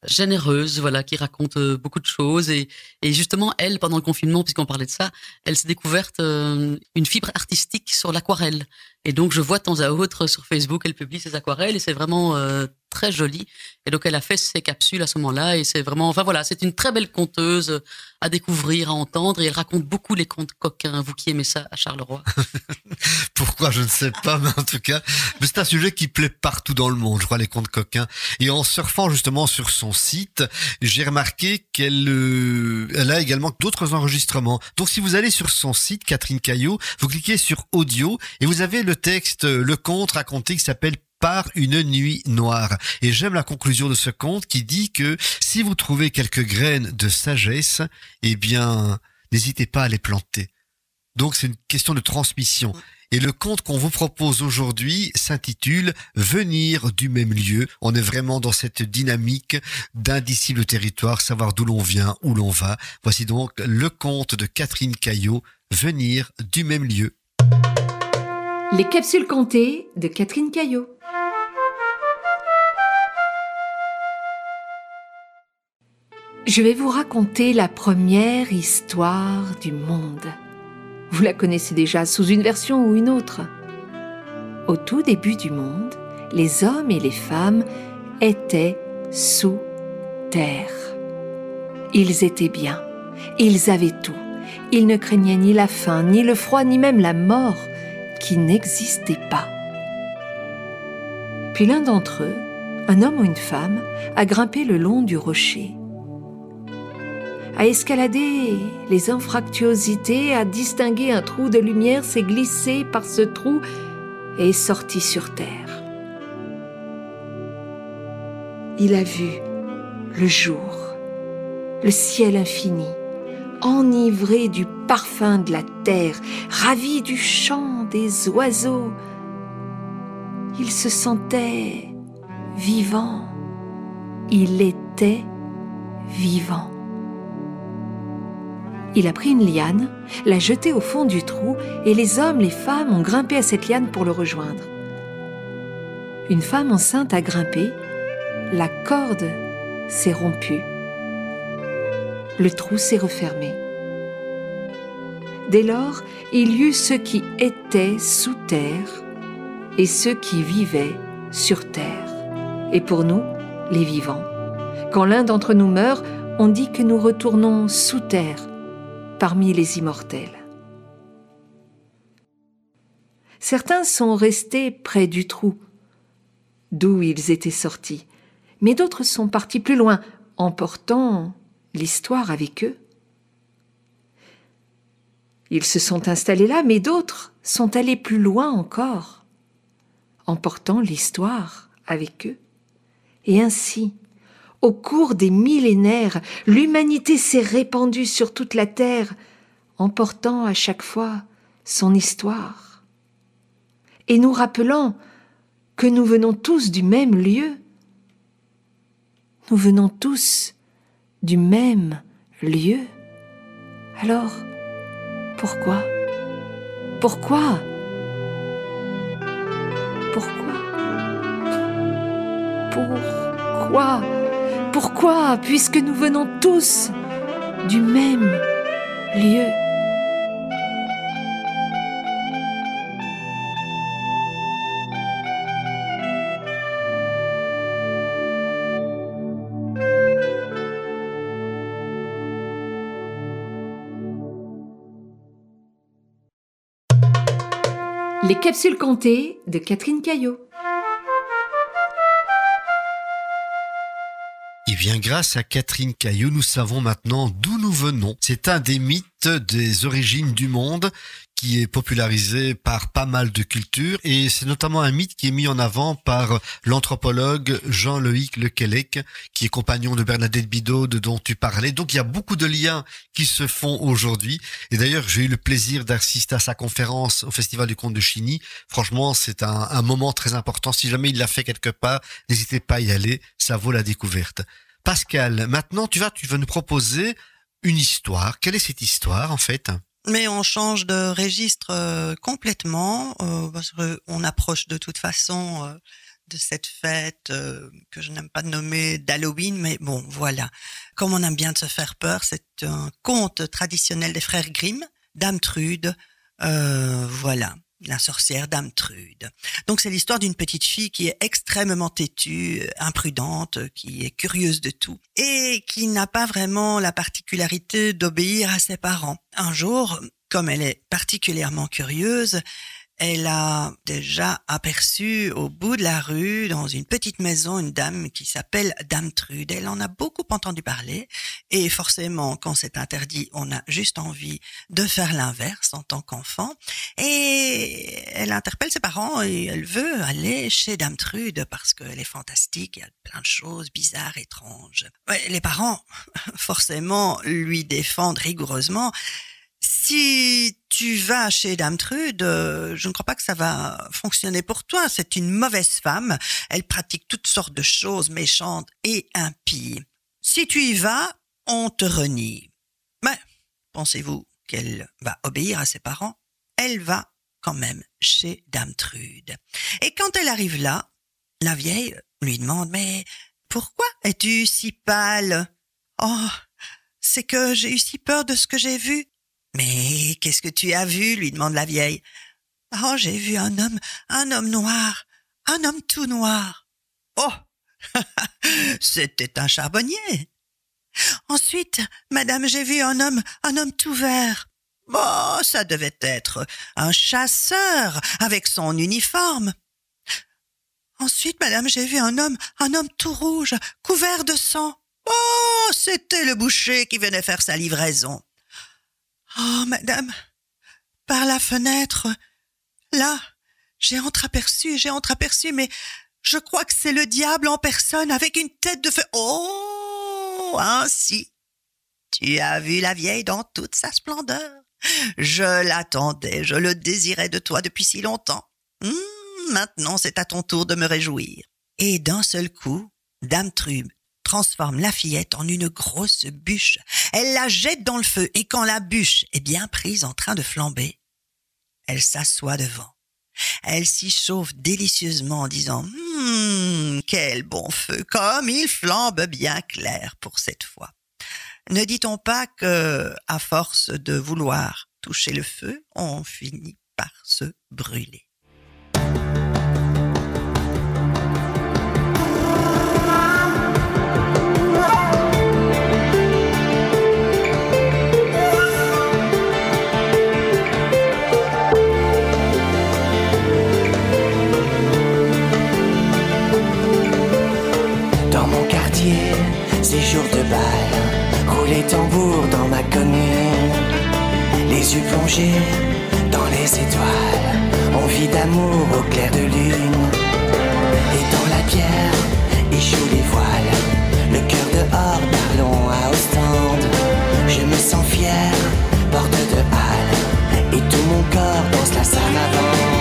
généreuse, voilà, qui raconte euh, beaucoup de choses et, justement elle pendant le confinement, puisqu'on parlait de ça, elle s'est découverte euh, une fibre artistique sur l'aquarelle. Et donc je vois de temps à autre sur Facebook, elle publie ses aquarelles et c'est vraiment euh, très joli. Et donc elle a fait ses capsules à ce moment-là et c'est vraiment, enfin voilà, c'est une très belle conteuse à découvrir, à entendre et elle raconte beaucoup les contes coquins. Vous qui aimez ça à Charleroi. *laughs* Pourquoi je ne sais pas, mais en tout cas, mais c'est un sujet qui plaît partout dans le monde, je crois, les contes coquins. Et en surfant justement sur son site, j'ai remarqué qu'elle euh, a également d'autres enregistrements. Donc si vous allez sur son site, Catherine Caillot, vous cliquez sur audio et vous avez le texte, le conte raconté qui s'appelle par une nuit noire. Et j'aime la conclusion de ce conte qui dit que si vous trouvez quelques graines de sagesse, eh bien, n'hésitez pas à les planter. Donc c'est une question de transmission. Et le conte qu'on vous propose aujourd'hui s'intitule Venir du même lieu. On est vraiment dans cette dynamique d'indicible territoire, savoir d'où l'on vient, où l'on va. Voici donc le conte de Catherine Caillot, Venir du même lieu. Les capsules comptées de Catherine Caillot. Je vais vous raconter la première histoire du monde. Vous la connaissez déjà sous une version ou une autre. Au tout début du monde, les hommes et les femmes étaient sous terre. Ils étaient bien, ils avaient tout. Ils ne craignaient ni la faim, ni le froid, ni même la mort, qui n'existait pas. Puis l'un d'entre eux, un homme ou une femme, a grimpé le long du rocher à escalader les anfractuosités, à distinguer un trou de lumière, s'est glissé par ce trou et est sorti sur terre. Il a vu le jour, le ciel infini, enivré du parfum de la terre, ravi du chant des oiseaux. Il se sentait vivant, il était vivant. Il a pris une liane, l'a jetée au fond du trou, et les hommes, les femmes ont grimpé à cette liane pour le rejoindre. Une femme enceinte a grimpé, la corde s'est rompue, le trou s'est refermé. Dès lors, il y eut ceux qui étaient sous terre et ceux qui vivaient sur terre. Et pour nous, les vivants, quand l'un d'entre nous meurt, on dit que nous retournons sous terre parmi les immortels. Certains sont restés près du trou, d'où ils étaient sortis, mais d'autres sont partis plus loin, emportant l'histoire avec eux. Ils se sont installés là, mais d'autres sont allés plus loin encore, emportant l'histoire avec eux. Et ainsi, au cours des millénaires, l'humanité s'est répandue sur toute la terre, emportant à chaque fois son histoire. Et nous rappelant que nous venons tous du même lieu. Nous venons tous du même lieu. Alors, pourquoi? Pourquoi? Pourquoi? Pourquoi? Pourquoi Puisque nous venons tous du même lieu? Les capsules comptées de Catherine Caillot. Eh bien, grâce à Catherine Caillot, nous savons maintenant d'où nous venons. C'est un des mythes des origines du monde qui est popularisé par pas mal de cultures et c'est notamment un mythe qui est mis en avant par l'anthropologue Jean-Loïc Lequelec qui est compagnon de Bernadette Bidot dont tu parlais. Donc il y a beaucoup de liens qui se font aujourd'hui et d'ailleurs j'ai eu le plaisir d'assister à sa conférence au Festival du Conte de Chigny. Franchement c'est un, un moment très important. Si jamais il l'a fait quelque part, n'hésitez pas à y aller, ça vaut la découverte. Pascal, maintenant tu vas, tu vas nous proposer une histoire. Quelle est cette histoire en fait? Mais on change de registre euh, complètement euh, parce qu'on approche de toute façon euh, de cette fête euh, que je n'aime pas nommer d'Halloween, mais bon, voilà. Comme on aime bien de se faire peur, c'est un conte traditionnel des frères Grimm, Dame Trude, voilà. La sorcière Dame Trude. Donc c'est l'histoire d'une petite fille qui est extrêmement têtue, euh, imprudente, qui est curieuse de tout et qui n'a pas vraiment la particularité d'obéir à ses parents. Un jour, comme elle est particulièrement curieuse, elle a déjà aperçu au bout de la rue, dans une petite maison, une dame qui s'appelle Dame Trude. Elle en a beaucoup entendu parler et forcément, quand c'est interdit, on a juste envie de faire l'inverse en tant qu'enfant. Et elle interpelle ses parents et elle veut aller chez Dame Trude parce qu'elle est fantastique, il y a plein de choses bizarres, étranges. Les parents, *laughs* forcément, lui défendent rigoureusement si tu vas chez Dame Trude, euh, je ne crois pas que ça va fonctionner pour toi. C'est une mauvaise femme. Elle pratique toutes sortes de choses méchantes et impies. Si tu y vas, on te renie. Mais pensez-vous qu'elle va obéir à ses parents? Elle va quand même chez Dame Trude. Et quand elle arrive là, la vieille lui demande Mais pourquoi es-tu si pâle? Oh, c'est que j'ai eu si peur de ce que j'ai vu. Mais qu'est-ce que tu as vu? lui demande la vieille. Oh, j'ai vu un homme, un homme noir, un homme tout noir. Oh, *laughs* c'était un charbonnier. Ensuite, madame, j'ai vu un homme, un homme tout vert. Oh, ça devait être un chasseur avec son uniforme. Ensuite, madame, j'ai vu un homme, un homme tout rouge, couvert de sang. Oh, c'était le boucher qui venait faire sa livraison. Oh, madame, par la fenêtre, là, j'ai entreaperçu, j'ai entreaperçu, mais je crois que c'est le diable en personne avec une tête de feu. Oh, ainsi. Tu as vu la vieille dans toute sa splendeur. Je l'attendais, je le désirais de toi depuis si longtemps. Hum, maintenant, c'est à ton tour de me réjouir. Et d'un seul coup, Dame Trube transforme la fillette en une grosse bûche. Elle la jette dans le feu et quand la bûche est bien prise en train de flamber, elle s'assoit devant. Elle s'y chauffe délicieusement en disant Hum, quel bon feu, comme il flambe bien clair pour cette fois. Ne dit-on pas que, à force de vouloir toucher le feu, on finit par se brûler Les yeux plongés dans les étoiles. On vit d'amour au clair de lune. Et dans la pierre, échouent les voiles. Le cœur dehors, parlons à Ostende. Je me sens fier, porte de halle. Et tout mon corps danse la salamande. Comme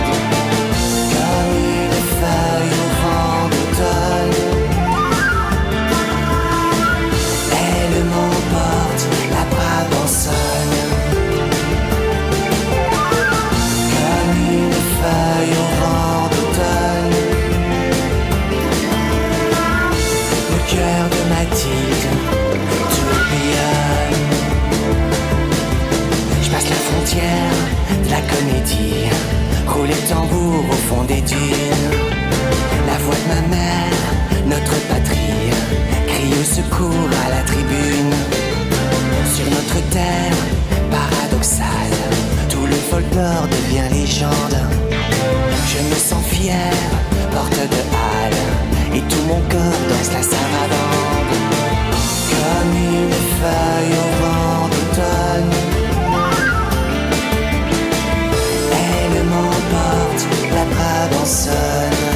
la comédie Roule le tambour au fond des dunes. La voix de ma mère, notre patrie Crie au secours à la tribune. Sur notre terre paradoxale Tout le folklore devient légende. Je me sens fier, porte de halle Et tout mon corps danse la saravande Comme une feuille au vent d'automne m'emporte, la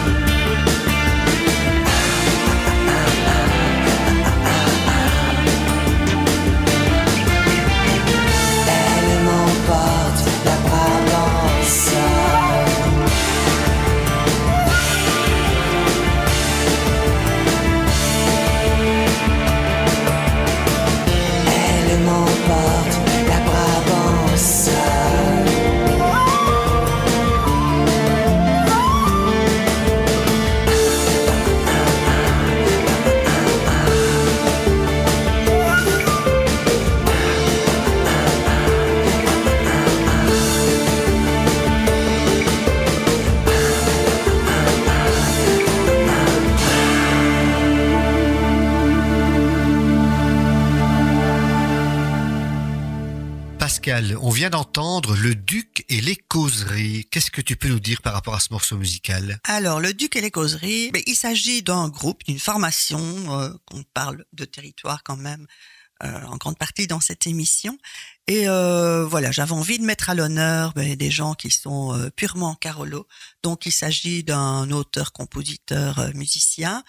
tu peux nous dire par rapport à ce morceau musical? Alors, le Duc et les causeries, mais il s'agit d'un groupe, d'une formation, euh, qu'on parle de territoire quand même, euh, en grande partie dans cette émission. Et euh, voilà, j'avais envie de mettre à l'honneur ben, des gens qui sont euh, purement Carolo. Donc, il s'agit d'un auteur, compositeur, euh, musicien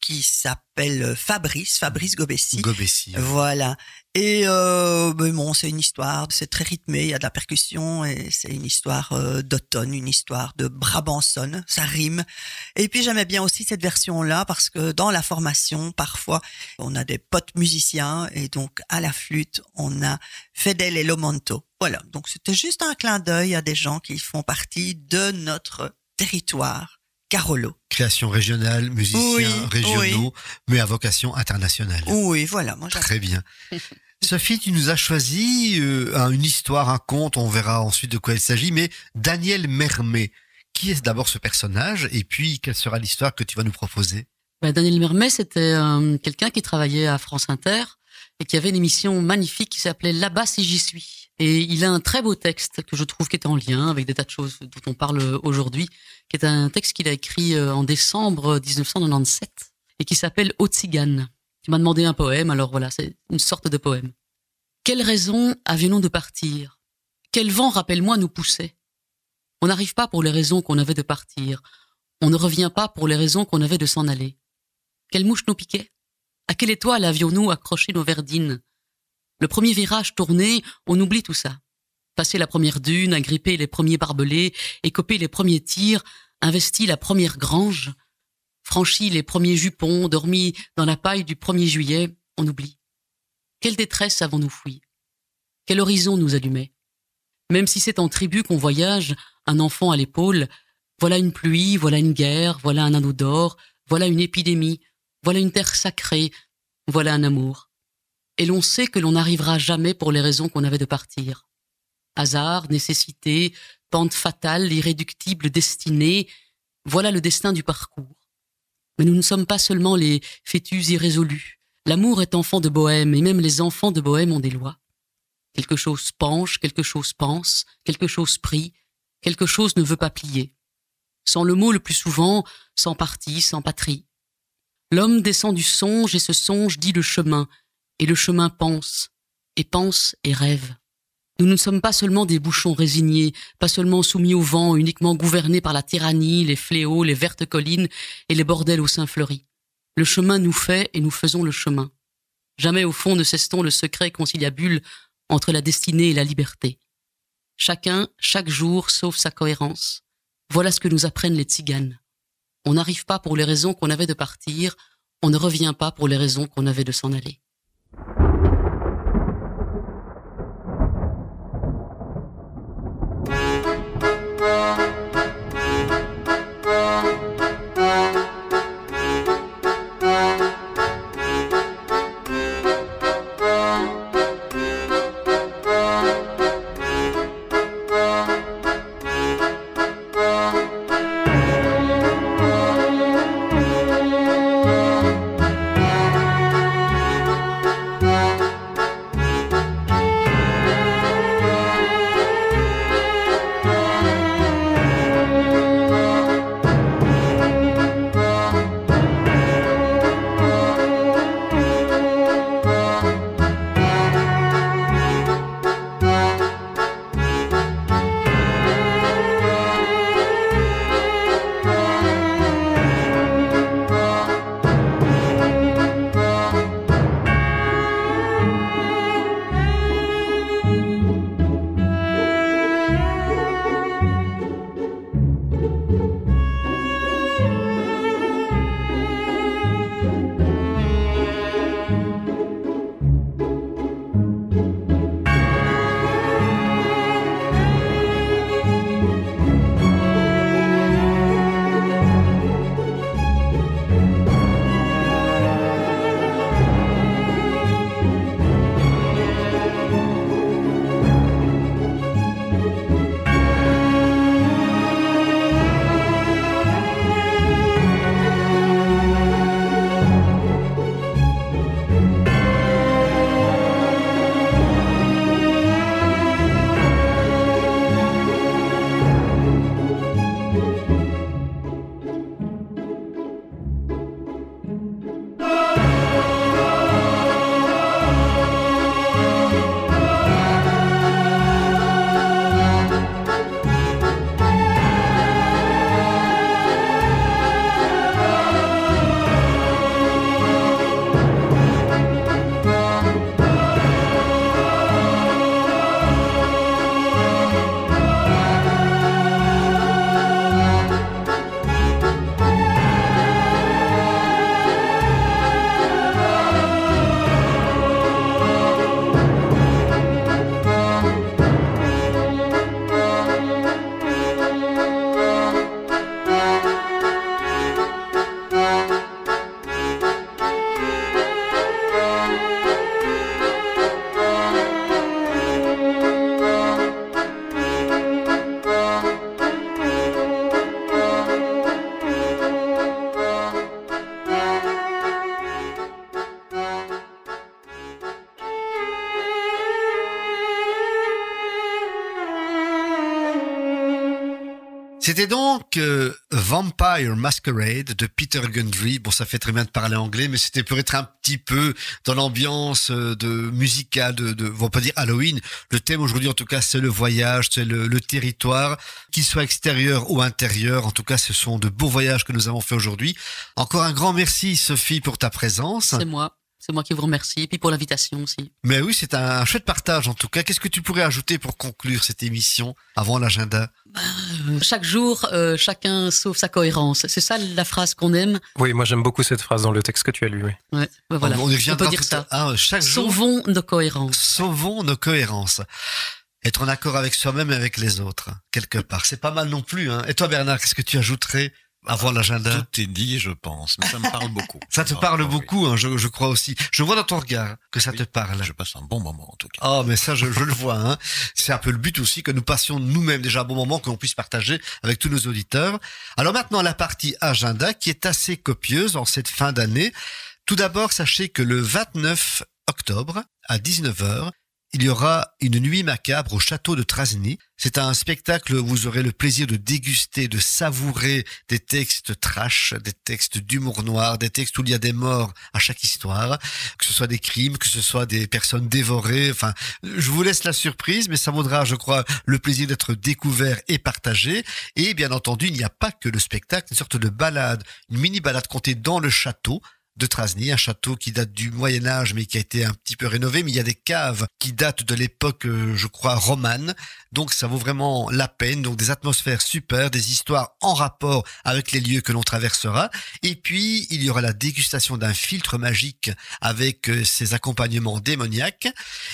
qui s'appelle Fabrice, Fabrice Gobessi. Gobessi. Voilà. Et euh, ben bon, c'est une histoire, c'est très rythmé, il y a de la percussion et c'est une histoire euh, d'automne, une histoire de Brabançonne, ça rime. Et puis j'aimais bien aussi cette version-là parce que dans la formation, parfois, on a des potes musiciens et donc à la flûte, on a Fedel et Lomonto. Voilà, donc c'était juste un clin d'œil à des gens qui font partie de notre territoire. Carolo. Création régionale, musiciens Oui, régionaux, mais à vocation internationale. Oui, voilà, moi. Très bien. *laughs* Sophie, tu nous as choisi euh, un- une histoire, un conte, on verra ensuite de quoi il s'agit, mais Daniel Mermet. Qui est d'abord ce personnage et puis quelle sera l'histoire que tu vas nous proposer? Ben, Daniel Mermet, c'était euh, quelqu'un qui travaillait à France Inter et qui avait une émission magnifique qui s'appelait Là-bas si j'y suis. Et il a un très beau texte que je trouve qui est en lien avec des tas de choses dont on parle aujourd'hui, qui est un texte qu'il a écrit euh, en décembre 1997 et qui s'appelle Otzigane. Tu m'as demandé un poème, alors voilà, c'est une sorte de poème. Quelle raison avions-nous de partir? Quel vent, rappelle-moi, nous poussait? On n'arrive pas pour les raisons qu'on avait de partir. On ne revient pas pour les raisons qu'on avait de s'en aller. Quelle mouche nous piquait? À quelle étoile avions-nous accroché nos verdines? Le premier virage tourné, on oublie tout ça. Passer la première dune, agripper les premiers barbelés, écoper les premiers tirs, investi la première grange, franchi les premiers jupons, dormi dans la paille du 1er juillet, on oublie. Quelle détresse avons-nous fui? Quel horizon nous allumait? Même si c'est en tribu qu'on voyage, un enfant à l'épaule, voilà une pluie, voilà une guerre, voilà un anneau d'or, voilà une épidémie, voilà une terre sacrée, voilà un amour. Et l'on sait que l'on n'arrivera jamais pour les raisons qu'on avait de partir. Hasard, nécessité, pente fatale, irréductible destinée, voilà le destin du parcours. Mais nous ne sommes pas seulement les fœtus irrésolus. L'amour est enfant de bohème, et même les enfants de bohème ont des lois. Quelque chose penche, quelque chose pense, quelque chose prie, quelque chose ne veut pas plier. Sans le mot le plus souvent, sans parti, sans patrie. L'homme descend du songe et ce songe dit le chemin, et le chemin pense, et pense et rêve. Nous ne sommes pas seulement des bouchons résignés, pas seulement soumis au vent, uniquement gouvernés par la tyrannie, les fléaux, les vertes collines et les bordels au sein fleuri. Le chemin nous fait et nous faisons le chemin. Jamais au fond ne cesse-t-on le secret conciliabule entre la destinée et la liberté. Chacun, chaque jour, sauve sa cohérence. Voilà ce que nous apprennent les tziganes. On n'arrive pas pour les raisons qu'on avait de partir, on ne revient pas pour les raisons qu'on avait de s'en aller. C'était donc euh, Vampire Masquerade de Peter Gundry. Bon, ça fait très bien de parler anglais, mais c'était pour être un petit peu dans l'ambiance euh, de musicale de, de, on va pas dire Halloween. Le thème aujourd'hui, en tout cas, c'est le voyage, c'est le, le territoire, qu'il soit extérieur ou intérieur. En tout cas, ce sont de beaux voyages que nous avons fait aujourd'hui. Encore un grand merci, Sophie, pour ta présence. C'est moi. C'est moi qui vous remercie, et puis pour l'invitation aussi. Mais oui, c'est un chouette partage en tout cas. Qu'est-ce que tu pourrais ajouter pour conclure cette émission avant l'agenda? Euh, Chaque jour, euh, chacun sauve sa cohérence. C'est ça la phrase qu'on aime. Oui, moi j'aime beaucoup cette phrase dans le texte que tu as lu. Oui. Ouais, ben voilà. On y reviendra peut dire ça. à- Ah, chaque jour, Sauvons nos cohérences. sauvons nos cohérences. Être en accord avec soi-même et avec les autres, quelque part. C'est pas mal non plus. Hein. Et toi, Bernard, qu'est-ce que tu ajouterais avant l'agenda Tout est dit, je pense, mais ça me parle beaucoup. *laughs* Ça te Ah, parle oui. beaucoup, hein, je, je crois aussi. Je vois dans ton regard que ça Oui. te parle. Je passe un bon moment en tout cas. Oh, mais ça, je, je le vois. Hein. C'est un peu le but aussi que nous passions nous-mêmes déjà un bon moment que l'on puisse partager avec tous nos auditeurs. Alors maintenant, la partie agenda qui est assez copieuse en cette fin d'année. Tout d'abord, sachez que le 29 octobre à 19h, il y aura une nuit macabre au château de Trasny. C'est un spectacle où vous aurez le plaisir de déguster, de savourer des textes trash, des textes d'humour noir, des textes où il y a des morts à chaque histoire, que ce soit des crimes, que ce soit des personnes dévorées. Enfin, je vous laisse la surprise, mais ça vaudra, je crois, le plaisir d'être découvert et partagé. Et bien entendu, il n'y a pas que le spectacle, une sorte de balade, une mini balade comptée dans le château de Trasny, un château qui date du Moyen Âge mais qui a été un petit peu rénové, mais il y a des caves qui datent de l'époque, euh, je crois, romane. Donc ça vaut vraiment la peine. Donc des atmosphères super, des histoires en rapport avec les lieux que l'on traversera. Et puis il y aura la dégustation d'un filtre magique avec euh, ses accompagnements démoniaques.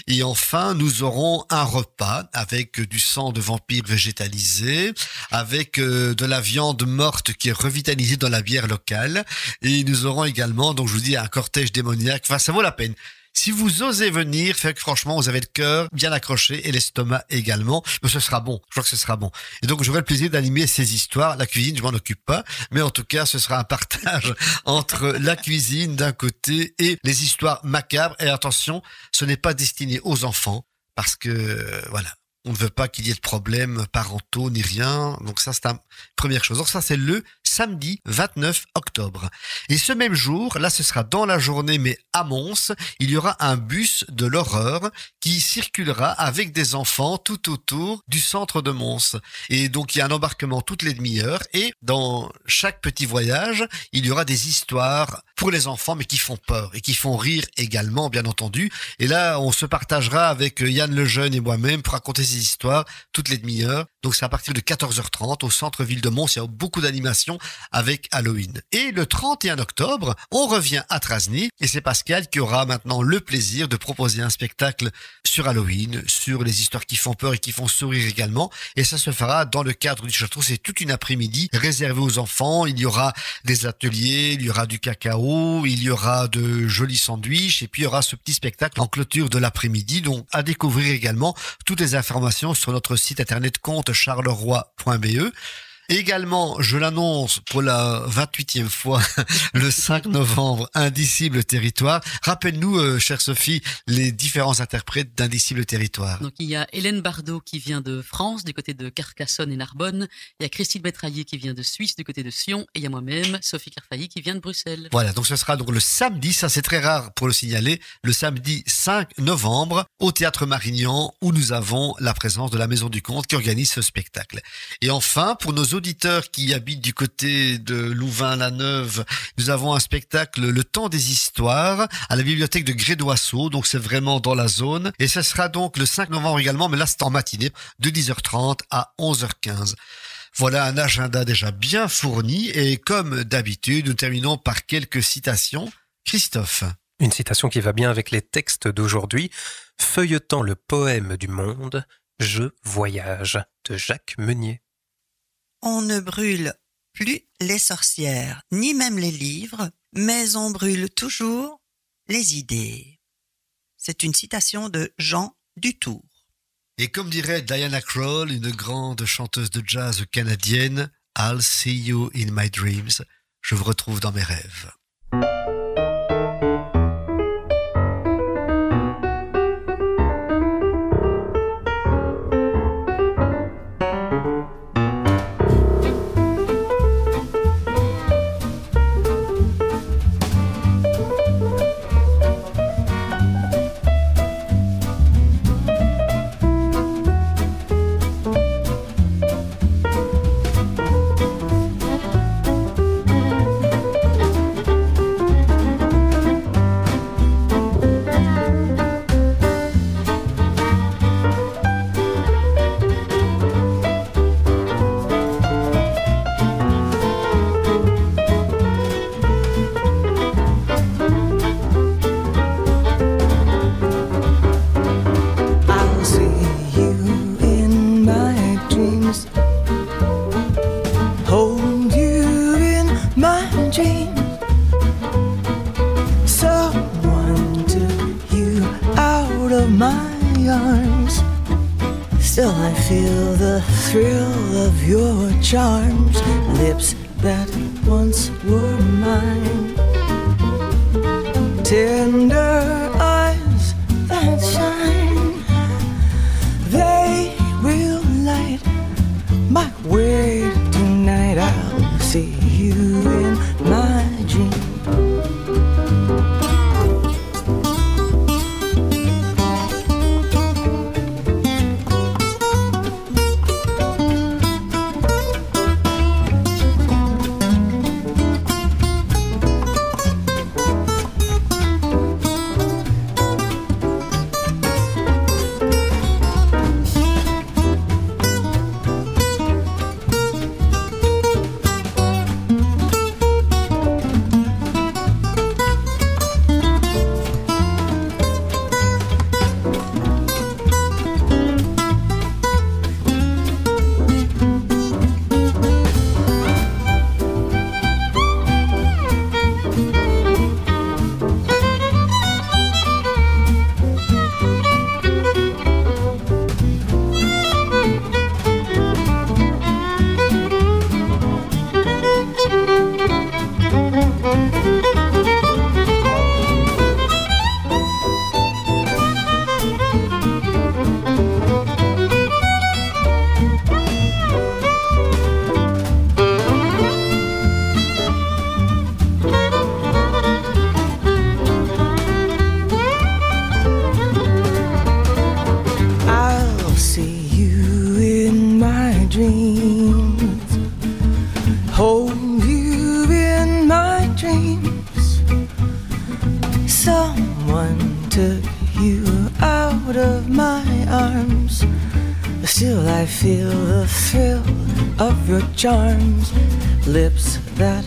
Et enfin, nous aurons un repas avec euh, du sang de vampire végétalisé, avec euh, de la viande morte qui est revitalisée dans la bière locale. Et nous aurons également, donc je vous dis, un cortège démoniaque. Enfin, ça vaut la peine. Si vous osez venir, fait que franchement, vous avez le cœur bien accroché et l'estomac également. Mais ce sera bon. Je crois que ce sera bon. Et donc, j'aurai le plaisir d'animer ces histoires. La cuisine, je m'en occupe pas. Mais en tout cas, ce sera un partage *laughs* entre la cuisine d'un côté et les histoires macabres. Et attention, ce n'est pas destiné aux enfants parce que, euh, voilà. On ne veut pas qu'il y ait de problèmes parentaux ni rien. Donc ça, c'est la première chose. Donc ça, c'est le samedi 29 octobre. Et ce même jour, là, ce sera dans la journée, mais à Mons, il y aura un bus de l'horreur qui circulera avec des enfants tout autour du centre de Mons. Et donc, il y a un embarquement toutes les demi-heures. Et dans chaque petit voyage, il y aura des histoires pour les enfants, mais qui font peur et qui font rire également, bien entendu. Et là, on se partagera avec Yann Lejeune et moi-même pour raconter ces histoires toutes les demi-heures. Donc c'est à partir de 14h30 au centre-ville de Mons. Il y a beaucoup d'animations avec Halloween. Et le 31 octobre, on revient à Trasny et c'est Pascal qui aura maintenant le plaisir de proposer un spectacle sur Halloween, sur les histoires qui font peur et qui font sourire également. Et ça se fera dans le cadre du château. C'est toute une après-midi réservée aux enfants. Il y aura des ateliers, il y aura du cacao, il y aura de jolis sandwichs et puis il y aura ce petit spectacle en clôture de l'après-midi. Donc à découvrir également toutes les informations sur notre site internet compte charleroi.be. Également, je l'annonce pour la 28e fois, *laughs* le 5 novembre, Indicible Territoire. Rappelle-nous, euh, chère Sophie, les différents interprètes d'Indicible Territoire. Donc il y a Hélène Bardot qui vient de France, du côté de Carcassonne et Narbonne. Il y a Christine Betraillé qui vient de Suisse, du côté de Sion. Et il y a moi-même, Sophie Carfailly, qui vient de Bruxelles. Voilà, donc ce sera donc le samedi, ça c'est très rare pour le signaler, le samedi 5 novembre au Théâtre Marignan où nous avons la présence de la Maison du Comte qui organise ce spectacle. Et enfin, pour nos auditeurs qui habitent du côté de Louvain-la-Neuve, nous avons un spectacle Le Temps des Histoires à la bibliothèque de Grédoisseau, donc c'est vraiment dans la zone. Et ce sera donc le 5 novembre également, mais là c'est en matinée, de 10h30 à 11h15. Voilà un agenda déjà bien fourni et comme d'habitude, nous terminons par quelques citations. Christophe. Une citation qui va bien avec les textes d'aujourd'hui. Feuilletant le poème du monde, je voyage de Jacques Meunier. On ne brûle plus les sorcières, ni même les livres, mais on brûle toujours les idées. C'est une citation de Jean Dutour. Et comme dirait Diana Krall, une grande chanteuse de jazz canadienne, I'll see you in my dreams. Je vous retrouve dans mes rêves. Charms. Lips that